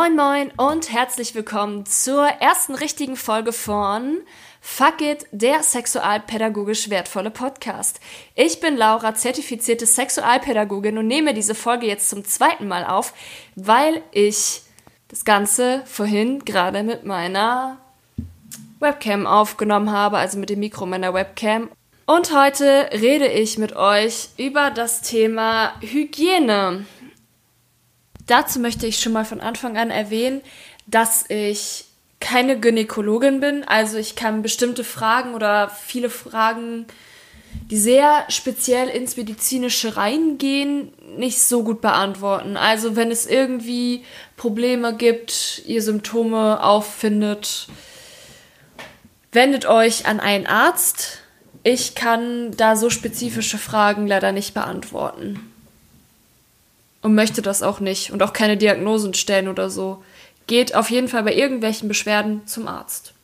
Moin moin und herzlich willkommen zur ersten richtigen Folge von Fuck It, der sexualpädagogisch wertvolle Podcast. Ich bin Laura, zertifizierte Sexualpädagogin und nehme diese Folge jetzt zum zweiten Mal auf, weil ich das Ganze vorhin gerade mit meiner Webcam aufgenommen habe, also mit dem Mikro meiner Webcam. Und heute rede ich mit euch über das Thema Hygiene. Dazu möchte ich schon mal von Anfang an erwähnen, dass ich keine Gynäkologin bin. Also ich kann bestimmte Fragen oder viele Fragen, die sehr speziell ins Medizinische reingehen, nicht so gut beantworten. Also wenn es irgendwie Probleme gibt, ihr Symptome auffindet, wendet euch an einen Arzt. Ich kann da so spezifische Fragen leider nicht beantworten und möchte das auch nicht und auch keine Diagnosen stellen oder so. Geht auf jeden Fall bei irgendwelchen Beschwerden zum Arzt.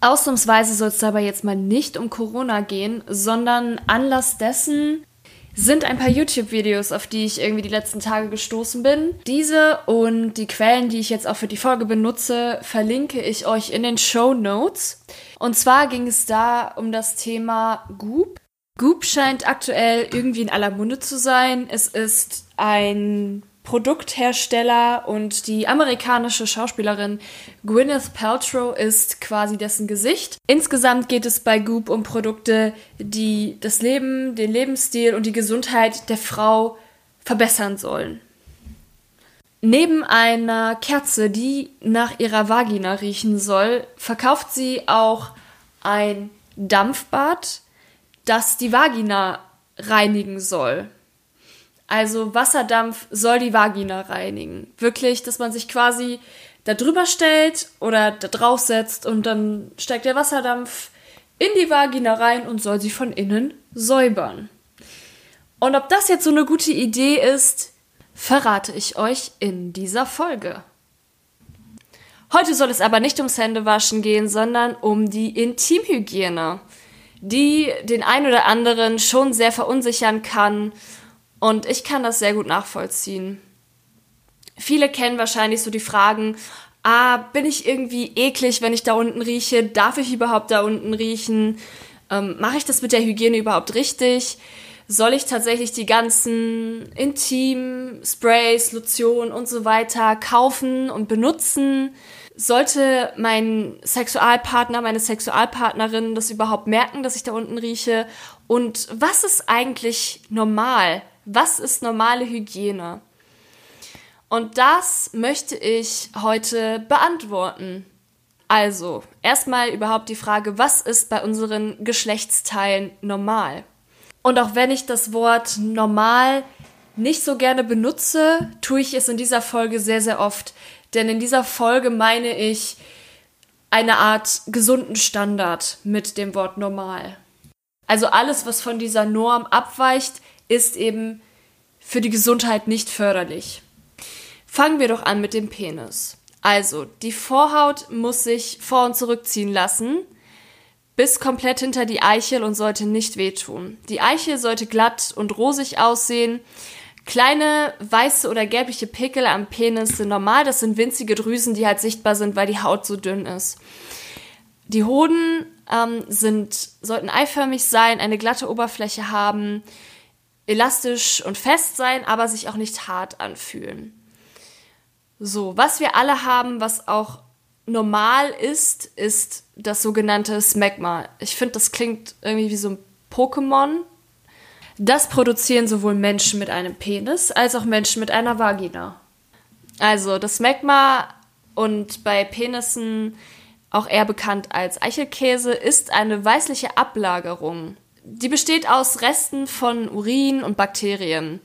Ausnahmsweise soll es dabei jetzt mal nicht um Corona gehen, sondern Anlass dessen sind ein paar YouTube-Videos, auf die ich irgendwie die letzten Tage gestoßen bin. Diese und die Quellen, die ich jetzt auch für die Folge benutze, verlinke ich euch in den Show Notes. Und zwar ging es da um das Thema Goop. Goop scheint aktuell irgendwie in aller Munde zu sein. Es ist ein Produkthersteller und die amerikanische Schauspielerin Gwyneth Paltrow ist quasi dessen Gesicht. Insgesamt geht es bei Goop um Produkte, die das Leben, den Lebensstil und die Gesundheit der Frau verbessern sollen. Neben einer Kerze, die nach ihrer Vagina riechen soll, verkauft sie auch ein Dampfbad, das die Vagina reinigen soll. Also Wasserdampf soll die Vagina reinigen. Wirklich, dass man sich quasi da drüber stellt oder da drauf setzt und dann steigt der Wasserdampf in die Vagina rein und soll sie von innen säubern. Und ob das jetzt so eine gute Idee ist, verrate ich euch in dieser Folge. Heute soll es aber nicht ums Händewaschen gehen, sondern um die Intimhygiene die den ein oder anderen schon sehr verunsichern kann. Und ich kann das sehr gut nachvollziehen. Viele kennen wahrscheinlich so die Fragen, ah, bin ich irgendwie eklig, wenn ich da unten rieche? Darf ich überhaupt da unten riechen? Ähm, Mache ich das mit der Hygiene überhaupt richtig? Soll ich tatsächlich die ganzen Intim-Sprays, Lotionen und so weiter kaufen und benutzen? Sollte mein Sexualpartner, meine Sexualpartnerin das überhaupt merken, dass ich da unten rieche? Und was ist eigentlich normal? Was ist normale Hygiene? Und das möchte ich heute beantworten. Also, erstmal überhaupt die Frage, was ist bei unseren Geschlechtsteilen normal? Und auch wenn ich das Wort normal nicht so gerne benutze, tue ich es in dieser Folge sehr, sehr oft. Denn in dieser Folge meine ich eine Art gesunden Standard mit dem Wort normal. Also alles, was von dieser Norm abweicht, ist eben für die Gesundheit nicht förderlich. Fangen wir doch an mit dem Penis. Also, die Vorhaut muss sich vor und zurückziehen lassen, bis komplett hinter die Eichel und sollte nicht wehtun. Die Eichel sollte glatt und rosig aussehen Kleine weiße oder gelbliche Pickel am Penis sind normal. Das sind winzige Drüsen, die halt sichtbar sind, weil die Haut so dünn ist. Die Hoden ähm, sind, sollten eiförmig sein, eine glatte Oberfläche haben, elastisch und fest sein, aber sich auch nicht hart anfühlen. So, was wir alle haben, was auch normal ist, ist das sogenannte Smegma. Ich finde, das klingt irgendwie wie so ein Pokémon, das produzieren sowohl Menschen mit einem Penis als auch Menschen mit einer Vagina. Also das Magma und bei Penissen auch eher bekannt als Eichelkäse ist eine weißliche Ablagerung. Die besteht aus Resten von Urin und Bakterien.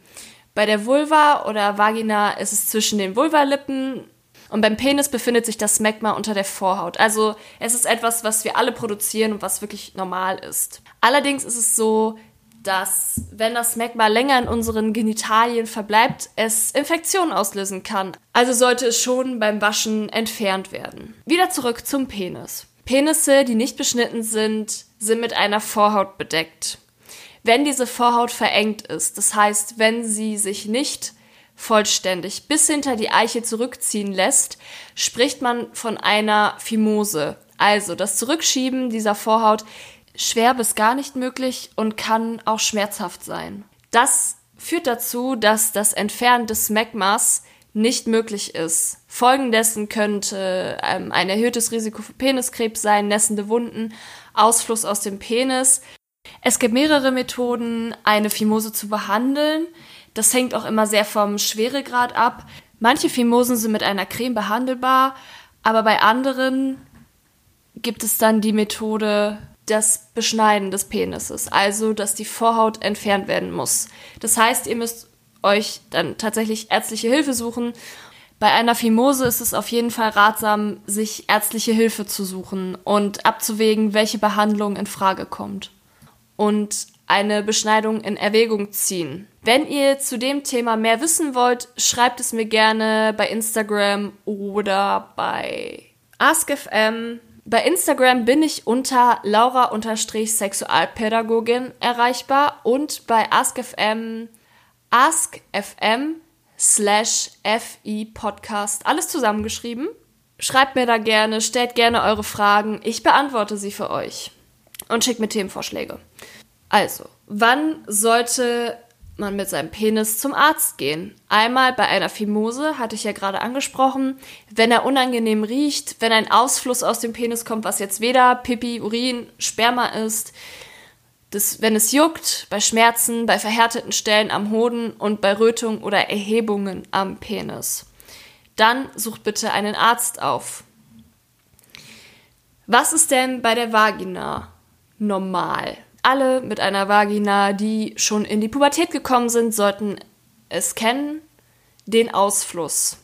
Bei der Vulva oder Vagina ist es zwischen den Vulvalippen und beim Penis befindet sich das Magma unter der Vorhaut. Also es ist etwas, was wir alle produzieren und was wirklich normal ist. Allerdings ist es so, dass, wenn das Magma länger in unseren Genitalien verbleibt, es Infektionen auslösen kann. Also sollte es schon beim Waschen entfernt werden. Wieder zurück zum Penis. Penisse, die nicht beschnitten sind, sind mit einer Vorhaut bedeckt. Wenn diese Vorhaut verengt ist, das heißt, wenn sie sich nicht vollständig bis hinter die Eiche zurückziehen lässt, spricht man von einer Phimose. Also das Zurückschieben dieser Vorhaut schwer bis gar nicht möglich und kann auch schmerzhaft sein. Das führt dazu, dass das Entfernen des Smegmas nicht möglich ist. Folgen dessen könnte ähm, ein erhöhtes Risiko für Peniskrebs sein, nässende Wunden, Ausfluss aus dem Penis. Es gibt mehrere Methoden, eine Phimose zu behandeln. Das hängt auch immer sehr vom Schweregrad ab. Manche Phimosen sind mit einer Creme behandelbar, aber bei anderen gibt es dann die Methode das Beschneiden des Penises, also dass die Vorhaut entfernt werden muss. Das heißt, ihr müsst euch dann tatsächlich ärztliche Hilfe suchen. Bei einer Phimose ist es auf jeden Fall ratsam, sich ärztliche Hilfe zu suchen und abzuwägen, welche Behandlung in Frage kommt. Und eine Beschneidung in Erwägung ziehen. Wenn ihr zu dem Thema mehr wissen wollt, schreibt es mir gerne bei Instagram oder bei AskFM. Bei Instagram bin ich unter Laura-Sexualpädagogin erreichbar und bei AskFM askfm slash fi podcast. Alles zusammengeschrieben. Schreibt mir da gerne, stellt gerne eure Fragen. Ich beantworte sie für euch. Und schickt mir Themenvorschläge. Also, wann sollte man mit seinem Penis zum Arzt gehen? Einmal bei einer Phimose, hatte ich ja gerade angesprochen, wenn er unangenehm riecht, wenn ein Ausfluss aus dem Penis kommt, was jetzt weder Pipi, Urin, Sperma ist, das, wenn es juckt, bei Schmerzen, bei verhärteten Stellen am Hoden und bei Rötung oder Erhebungen am Penis. Dann sucht bitte einen Arzt auf. Was ist denn bei der Vagina normal? Alle mit einer Vagina, die schon in die Pubertät gekommen sind, sollten es kennen, den Ausfluss.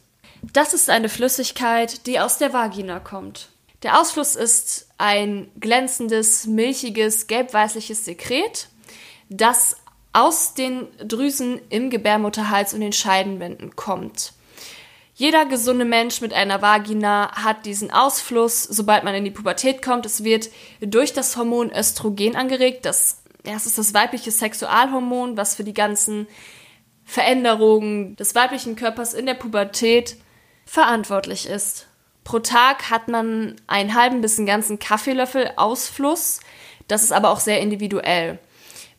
Das ist eine Flüssigkeit, die aus der Vagina kommt. Der Ausfluss ist ein glänzendes, milchiges, gelb-weißliches Sekret, das aus den Drüsen im Gebärmutterhals und den Scheidenwänden kommt. Jeder gesunde Mensch mit einer Vagina hat diesen Ausfluss, sobald man in die Pubertät kommt. Es wird durch das Hormon Östrogen angeregt. Das, das ist das weibliche Sexualhormon, was für die ganzen Veränderungen des weiblichen Körpers in der Pubertät verantwortlich ist. Pro Tag hat man einen halben bis einen ganzen Kaffeelöffel Ausfluss. Das ist aber auch sehr individuell.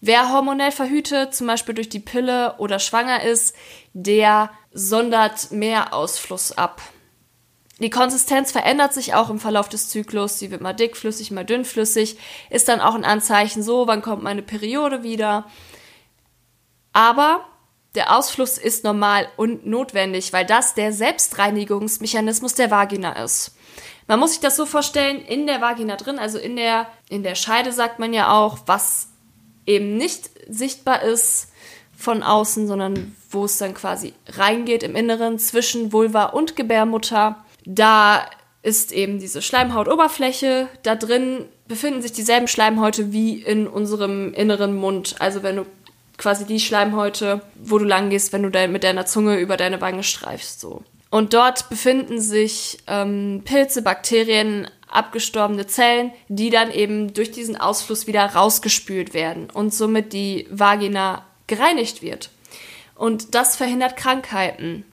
Wer hormonell verhütet, zum Beispiel durch die Pille oder schwanger ist, der sondert mehr Ausfluss ab. Die Konsistenz verändert sich auch im Verlauf des Zyklus. Sie wird mal dickflüssig, mal dünnflüssig. Ist dann auch ein Anzeichen so, wann kommt meine Periode wieder. Aber der Ausfluss ist normal und notwendig, weil das der Selbstreinigungsmechanismus der Vagina ist. Man muss sich das so vorstellen, in der Vagina drin, also in der, in der Scheide sagt man ja auch, was eben nicht sichtbar ist von außen, sondern wo es dann quasi reingeht im Inneren zwischen Vulva und Gebärmutter. Da ist eben diese Schleimhautoberfläche. Da drin befinden sich dieselben Schleimhäute wie in unserem inneren Mund. Also wenn du quasi die Schleimhäute, wo du lang gehst, wenn du de mit deiner Zunge über deine Wange streifst, so. Und dort befinden sich ähm, Pilze, Bakterien, abgestorbene Zellen, die dann eben durch diesen Ausfluss wieder rausgespült werden und somit die Vagina gereinigt wird. Und das verhindert Krankheiten.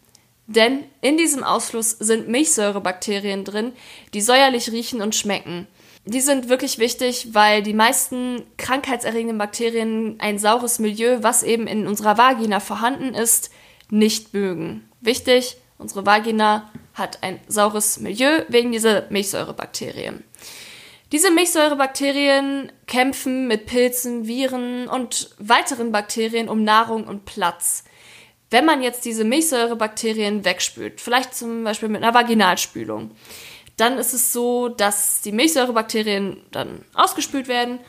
Denn in diesem Ausfluss sind Milchsäurebakterien drin, die säuerlich riechen und schmecken. Die sind wirklich wichtig, weil die meisten krankheitserregenden Bakterien ein saures Milieu, was eben in unserer Vagina vorhanden ist, nicht mögen. Wichtig, unsere Vagina hat ein saures Milieu wegen dieser Milchsäurebakterien. Diese Milchsäurebakterien kämpfen mit Pilzen, Viren und weiteren Bakterien um Nahrung und Platz. Wenn man jetzt diese Milchsäurebakterien wegspült, vielleicht zum Beispiel mit einer Vaginalspülung, dann ist es so, dass die Milchsäurebakterien dann ausgespült werden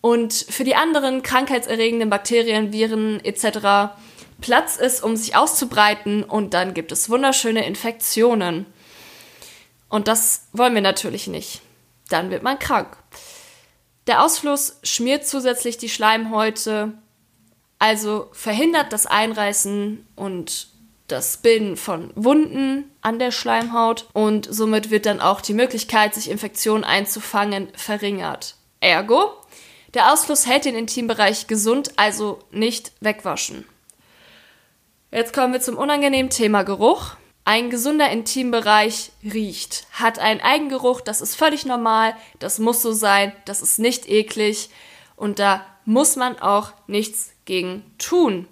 und für die anderen krankheitserregenden Bakterien, Viren etc. Platz ist, um sich auszubreiten und dann gibt es wunderschöne Infektionen. Und das wollen wir natürlich nicht. Dann wird man krank. Der Ausfluss schmiert zusätzlich die Schleimhäute, also verhindert das Einreißen und das Bilden von Wunden an der Schleimhaut und somit wird dann auch die Möglichkeit, sich Infektionen einzufangen, verringert. Ergo, der Ausfluss hält den Intimbereich gesund, also nicht wegwaschen. Jetzt kommen wir zum unangenehmen Thema Geruch. Ein gesunder Intimbereich riecht, hat einen Eigengeruch, das ist völlig normal, das muss so sein, das ist nicht eklig und da muss man auch nichts gegen tun.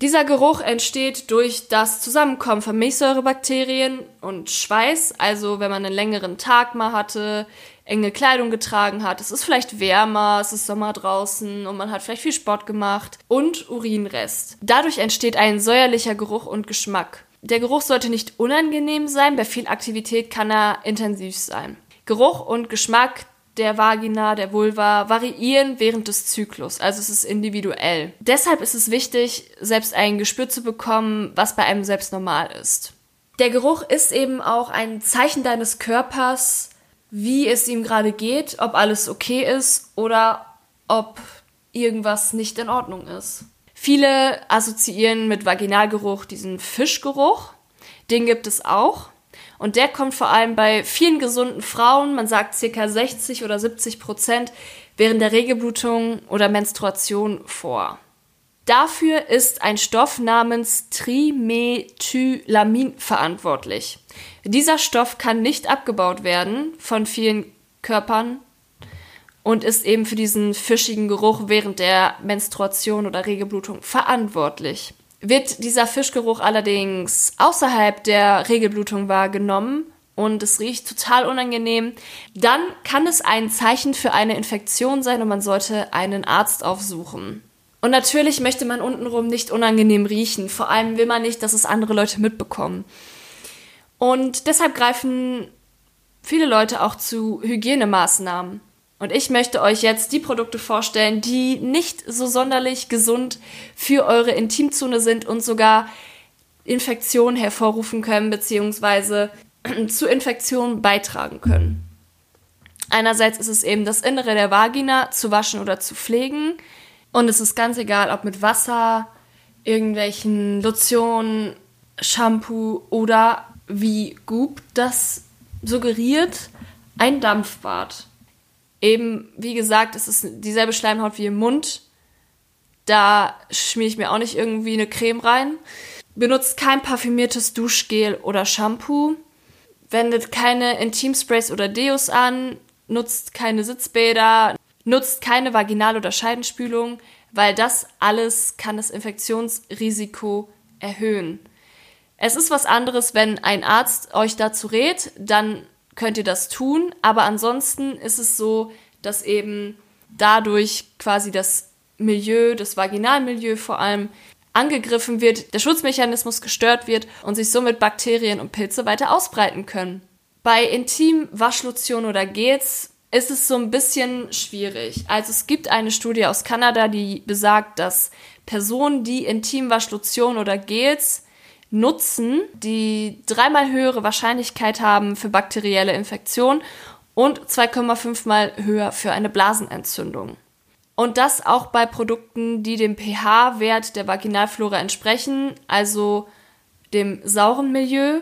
Dieser Geruch entsteht durch das Zusammenkommen von Milchsäurebakterien und Schweiß, also wenn man einen längeren Tag mal hatte, enge Kleidung getragen hat, es ist vielleicht wärmer, es ist Sommer draußen und man hat vielleicht viel Sport gemacht und Urinrest. Dadurch entsteht ein säuerlicher Geruch und Geschmack. Der Geruch sollte nicht unangenehm sein, bei viel Aktivität kann er intensiv sein. Geruch und Geschmack der Vagina, der Vulva variieren während des Zyklus, also es ist individuell. Deshalb ist es wichtig, selbst ein Gespür zu bekommen, was bei einem selbst normal ist. Der Geruch ist eben auch ein Zeichen deines Körpers, wie es ihm gerade geht, ob alles okay ist oder ob irgendwas nicht in Ordnung ist. Viele assoziieren mit Vaginalgeruch diesen Fischgeruch. Den gibt es auch. Und der kommt vor allem bei vielen gesunden Frauen, man sagt ca. 60 oder 70 Prozent, während der Regelblutung oder Menstruation vor. Dafür ist ein Stoff namens Trimethylamin verantwortlich. Dieser Stoff kann nicht abgebaut werden von vielen Körpern und ist eben für diesen fischigen Geruch während der Menstruation oder Regelblutung verantwortlich. Wird dieser Fischgeruch allerdings außerhalb der Regelblutung wahrgenommen und es riecht total unangenehm, dann kann es ein Zeichen für eine Infektion sein und man sollte einen Arzt aufsuchen. Und natürlich möchte man untenrum nicht unangenehm riechen. Vor allem will man nicht, dass es andere Leute mitbekommen. Und deshalb greifen viele Leute auch zu Hygienemaßnahmen. Und ich möchte euch jetzt die Produkte vorstellen, die nicht so sonderlich gesund für eure Intimzone sind und sogar Infektionen hervorrufen können, beziehungsweise zu Infektionen beitragen können. Einerseits ist es eben das Innere der Vagina zu waschen oder zu pflegen. Und es ist ganz egal, ob mit Wasser, irgendwelchen Lotionen, Shampoo oder wie Goop das suggeriert, ein Dampfbad. Eben, wie gesagt, es ist dieselbe Schleimhaut wie im Mund. Da schmiere ich mir auch nicht irgendwie eine Creme rein. Benutzt kein parfümiertes Duschgel oder Shampoo. Wendet keine Intimsprays oder Deos an. Nutzt keine Sitzbäder. Nutzt keine Vaginal- oder Scheidenspülung, weil das alles kann das Infektionsrisiko erhöhen. Es ist was anderes, wenn ein Arzt euch dazu rät, dann könnt ihr das tun, aber ansonsten ist es so, dass eben dadurch quasi das Milieu, das Vaginalmilieu vor allem, angegriffen wird, der Schutzmechanismus gestört wird und sich somit Bakterien und Pilze weiter ausbreiten können. Bei Intim-Waschlotion oder Gels ist es so ein bisschen schwierig. Also es gibt eine Studie aus Kanada, die besagt, dass Personen, die Intimwaschlotion oder Gels nutzen, die dreimal höhere Wahrscheinlichkeit haben für bakterielle Infektion und 2,5 mal höher für eine Blasenentzündung. Und das auch bei Produkten, die dem pH-Wert der Vaginalflora entsprechen, also dem sauren Milieu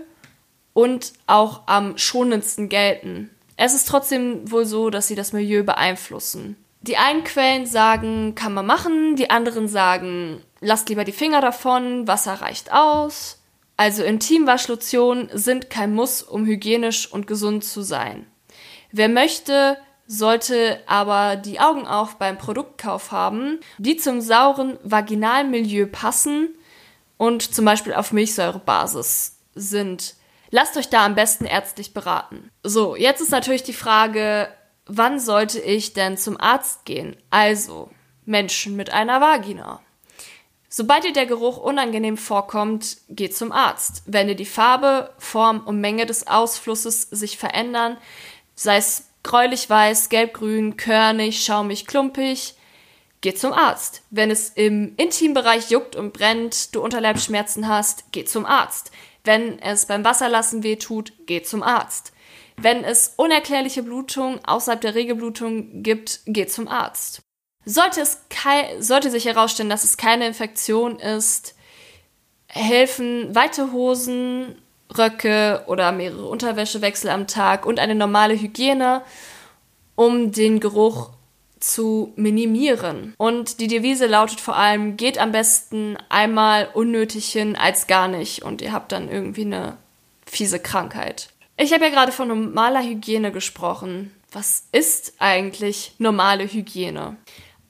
und auch am schonendsten gelten. Es ist trotzdem wohl so, dass sie das Milieu beeinflussen. Die einen Quellen sagen, kann man machen, die anderen sagen, lasst lieber die Finger davon, Wasser reicht aus. Also Intimwaschlotionen sind kein Muss, um hygienisch und gesund zu sein. Wer möchte, sollte aber die Augen auf beim Produktkauf haben, die zum sauren Vaginalmilieu passen und zum Beispiel auf Milchsäurebasis sind. Lasst euch da am besten ärztlich beraten. So, jetzt ist natürlich die Frage, wann sollte ich denn zum Arzt gehen? Also, Menschen mit einer Vagina. Sobald dir der Geruch unangenehm vorkommt, geht zum Arzt. Wenn dir die Farbe, Form und Menge des Ausflusses sich verändern, sei es gräulich-weiß, gelb-grün, körnig, schaumig, klumpig, geh zum Arzt. Wenn es im Intimbereich juckt und brennt, du Unterleibsschmerzen hast, geh zum Arzt. Wenn es beim Wasserlassen weh tut, geh zum Arzt. Wenn es unerklärliche Blutung außerhalb der Regelblutung gibt, geh zum Arzt. Sollte, es sollte sich herausstellen, dass es keine Infektion ist, helfen weite Hosen, Röcke oder mehrere Unterwäschewechsel am Tag und eine normale Hygiene, um den Geruch zu minimieren. Und die Devise lautet vor allem, geht am besten einmal unnötig hin als gar nicht und ihr habt dann irgendwie eine fiese Krankheit. Ich habe ja gerade von normaler Hygiene gesprochen. Was ist eigentlich normale Hygiene?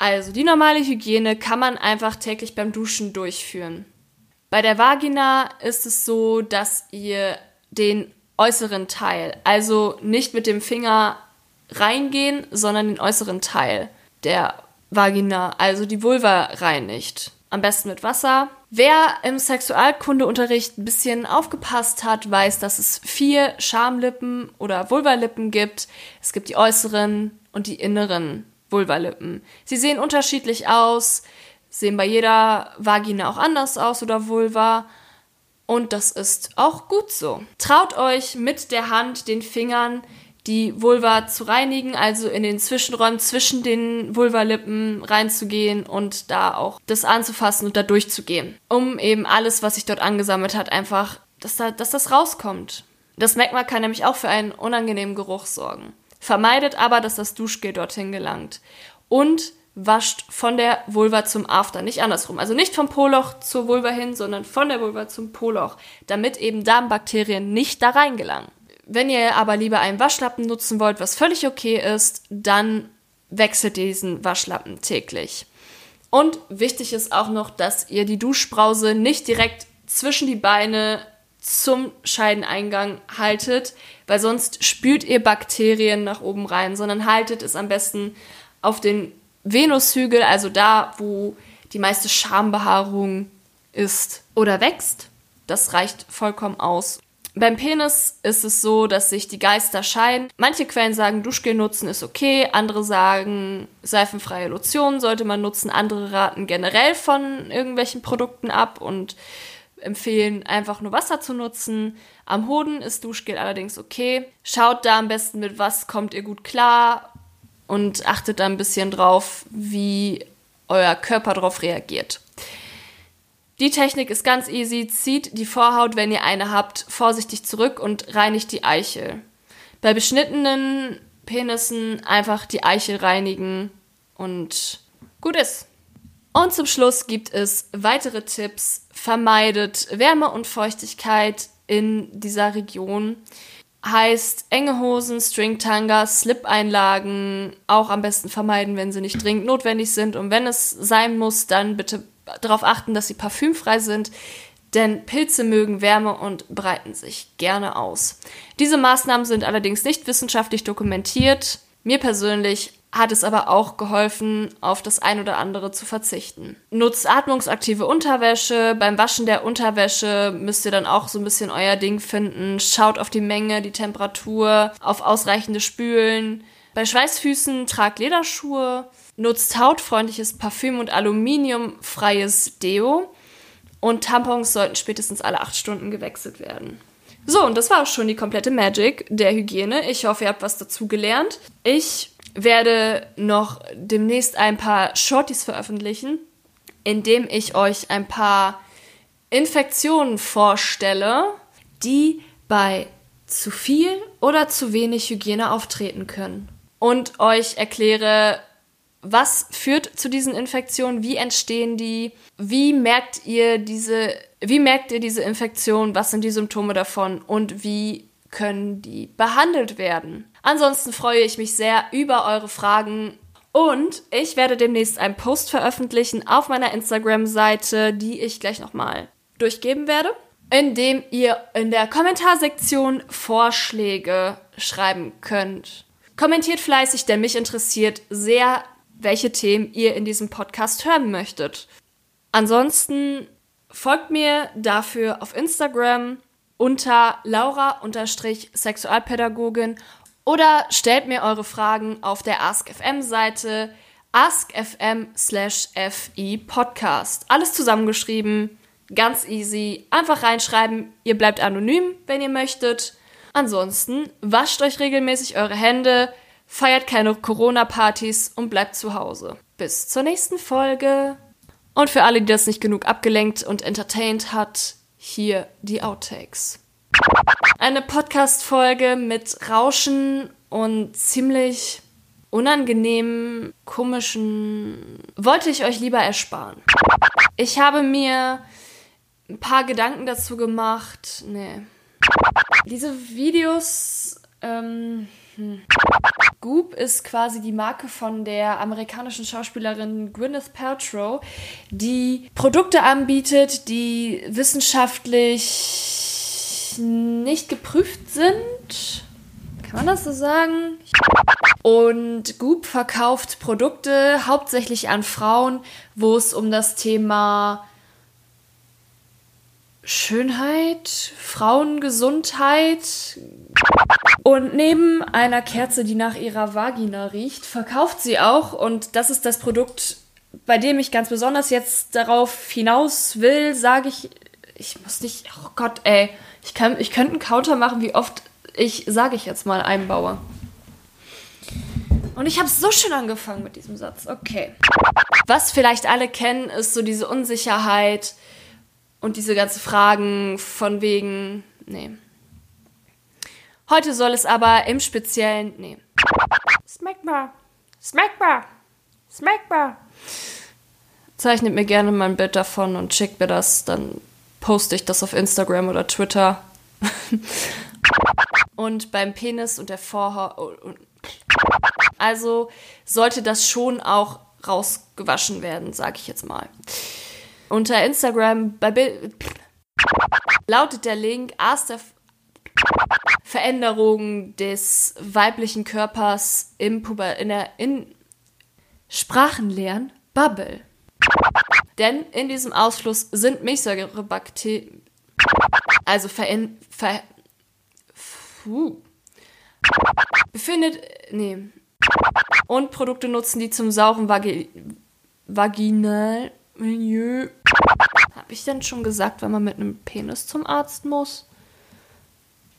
Also die normale Hygiene kann man einfach täglich beim Duschen durchführen. Bei der Vagina ist es so, dass ihr den äußeren Teil, also nicht mit dem Finger reingehen, sondern den äußeren Teil der Vagina, also die Vulva reinigt. Am besten mit Wasser. Wer im Sexualkundeunterricht ein bisschen aufgepasst hat, weiß, dass es vier Schamlippen oder Vulvalippen gibt. Es gibt die äußeren und die inneren Vulvalippen. Sie sehen unterschiedlich aus, sehen bei jeder Vagina auch anders aus oder Vulva. Und das ist auch gut so. Traut euch mit der Hand, den Fingern die Vulva zu reinigen, also in den Zwischenräumen zwischen den Vulvalippen reinzugehen und da auch das anzufassen und da durchzugehen, um eben alles, was sich dort angesammelt hat, einfach, dass, da, dass das rauskommt. Das Magma kann nämlich auch für einen unangenehmen Geruch sorgen. Vermeidet aber, dass das Duschgel dorthin gelangt. Und wascht von der Vulva zum After, nicht andersrum. Also nicht vom Poloch zur Vulva hin, sondern von der Vulva zum Poloch, damit eben Darmbakterien nicht da reingelangen. Wenn ihr aber lieber einen Waschlappen nutzen wollt, was völlig okay ist, dann wechselt diesen Waschlappen täglich. Und wichtig ist auch noch, dass ihr die Duschbrause nicht direkt zwischen die Beine zum Scheideneingang haltet, weil sonst spült ihr Bakterien nach oben rein, sondern haltet es am besten auf den Venushügel, also da, wo die meiste Schambehaarung ist oder wächst. Das reicht vollkommen aus. Beim Penis ist es so, dass sich die Geister scheiden. Manche Quellen sagen, Duschgel nutzen ist okay, andere sagen, seifenfreie Lotion sollte man nutzen, andere raten generell von irgendwelchen Produkten ab und empfehlen einfach nur Wasser zu nutzen. Am Hoden ist Duschgel allerdings okay. Schaut da am besten mit was kommt ihr gut klar und achtet da ein bisschen drauf, wie euer Körper darauf reagiert. Die Technik ist ganz easy. Zieht die Vorhaut, wenn ihr eine habt, vorsichtig zurück und reinigt die Eichel. Bei beschnittenen Penissen einfach die Eichel reinigen und gut ist. Und zum Schluss gibt es weitere Tipps. Vermeidet Wärme und Feuchtigkeit in dieser Region. Heißt enge Hosen, Stringtanga, Slip-Einlagen auch am besten vermeiden, wenn sie nicht dringend notwendig sind. Und wenn es sein muss, dann bitte darauf achten, dass sie parfümfrei sind, denn Pilze mögen Wärme und breiten sich gerne aus. Diese Maßnahmen sind allerdings nicht wissenschaftlich dokumentiert. Mir persönlich hat es aber auch geholfen, auf das ein oder andere zu verzichten. Nutzt atmungsaktive Unterwäsche. Beim Waschen der Unterwäsche müsst ihr dann auch so ein bisschen euer Ding finden. Schaut auf die Menge, die Temperatur, auf ausreichende Spülen. Bei Schweißfüßen tragt Lederschuhe nutzt hautfreundliches Parfüm und aluminiumfreies Deo. Und Tampons sollten spätestens alle acht Stunden gewechselt werden. So, und das war auch schon die komplette Magic der Hygiene. Ich hoffe, ihr habt was dazu gelernt. Ich werde noch demnächst ein paar Shorties veröffentlichen, indem ich euch ein paar Infektionen vorstelle, die bei zu viel oder zu wenig Hygiene auftreten können. Und euch erkläre, was führt zu diesen Infektionen? Wie entstehen die? Wie merkt ihr diese, wie merkt ihr diese Infektion? Was sind die Symptome davon? Und wie können die behandelt werden? Ansonsten freue ich mich sehr über eure Fragen und ich werde demnächst einen Post veröffentlichen auf meiner Instagram-Seite, die ich gleich nochmal durchgeben werde, in dem ihr in der Kommentarsektion Vorschläge schreiben könnt. Kommentiert fleißig, denn mich interessiert sehr, welche Themen ihr in diesem Podcast hören möchtet. Ansonsten folgt mir dafür auf Instagram unter Laura-Sexualpädagogin oder stellt mir eure Fragen auf der AskFM-Seite askfm slash fi podcast. Alles zusammengeschrieben, ganz easy. Einfach reinschreiben, ihr bleibt anonym, wenn ihr möchtet. Ansonsten wascht euch regelmäßig eure Hände, feiert keine Corona-Partys und bleibt zu Hause. Bis zur nächsten Folge. Und für alle, die das nicht genug abgelenkt und entertained hat, hier die Outtakes. Eine Podcast-Folge mit Rauschen und ziemlich unangenehmen, komischen wollte ich euch lieber ersparen. Ich habe mir ein paar Gedanken dazu gemacht. Nee. Diese Videos. Ähm, hm. Goop ist quasi die Marke von der amerikanischen Schauspielerin Gwyneth Paltrow, die Produkte anbietet, die wissenschaftlich nicht geprüft sind. Kann man das so sagen? Und Goop verkauft Produkte hauptsächlich an Frauen, wo es um das Thema Schönheit, Frauengesundheit. Und neben einer Kerze, die nach ihrer Vagina riecht, verkauft sie auch, und das ist das Produkt, bei dem ich ganz besonders jetzt darauf hinaus will, sage ich, ich muss nicht, oh Gott, ey, ich, kann, ich könnte einen Counter machen, wie oft ich, sage ich jetzt mal, einbaue. Und ich habe so schön angefangen mit diesem Satz. Okay. Was vielleicht alle kennen, ist so diese Unsicherheit, und diese ganzen Fragen von wegen, nee. Heute soll es aber im Speziellen, nee. Smackbar, Smackbar, Smackbar. Zeichnet mir gerne mal ein Bild davon und schickt mir das, dann poste ich das auf Instagram oder Twitter. und beim Penis und der Vorhaut. Also sollte das schon auch rausgewaschen werden, sag ich jetzt mal. Unter Instagram bei Bild lautet der Link erste Veränderung des weiblichen Körpers im Puber in der in Sprachenlernen Bubble. Denn in diesem Ausfluss sind Milchsäurebakterien, also verin, ver, puh, befindet, nee, und Produkte nutzen, die zum sauren Vagi, Vaginal Milieu. Habe ich denn schon gesagt, wenn man mit einem Penis zum Arzt muss?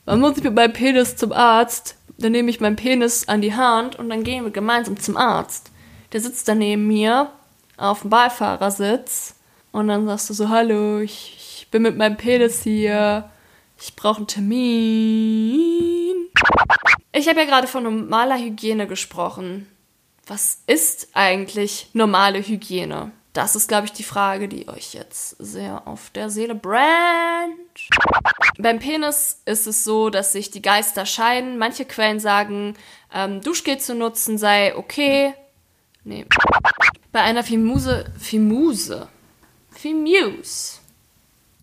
Wann muss ich mit meinem Penis zum Arzt? Dann nehme ich meinen Penis an die Hand und dann gehen wir gemeinsam zum Arzt. Der sitzt da neben mir auf dem Beifahrersitz und dann sagst du so, hallo, ich, ich bin mit meinem Penis hier. Ich brauche einen Termin. Ich habe ja gerade von normaler Hygiene gesprochen. Was ist eigentlich normale Hygiene? Das ist, glaube ich, die Frage, die euch jetzt sehr auf der Seele brennt. Beim Penis ist es so, dass sich die Geister scheiden. Manche Quellen sagen, ähm, Duschgel zu nutzen sei okay. Nee. Bei einer Fimuse, Fimuse, Fimuse,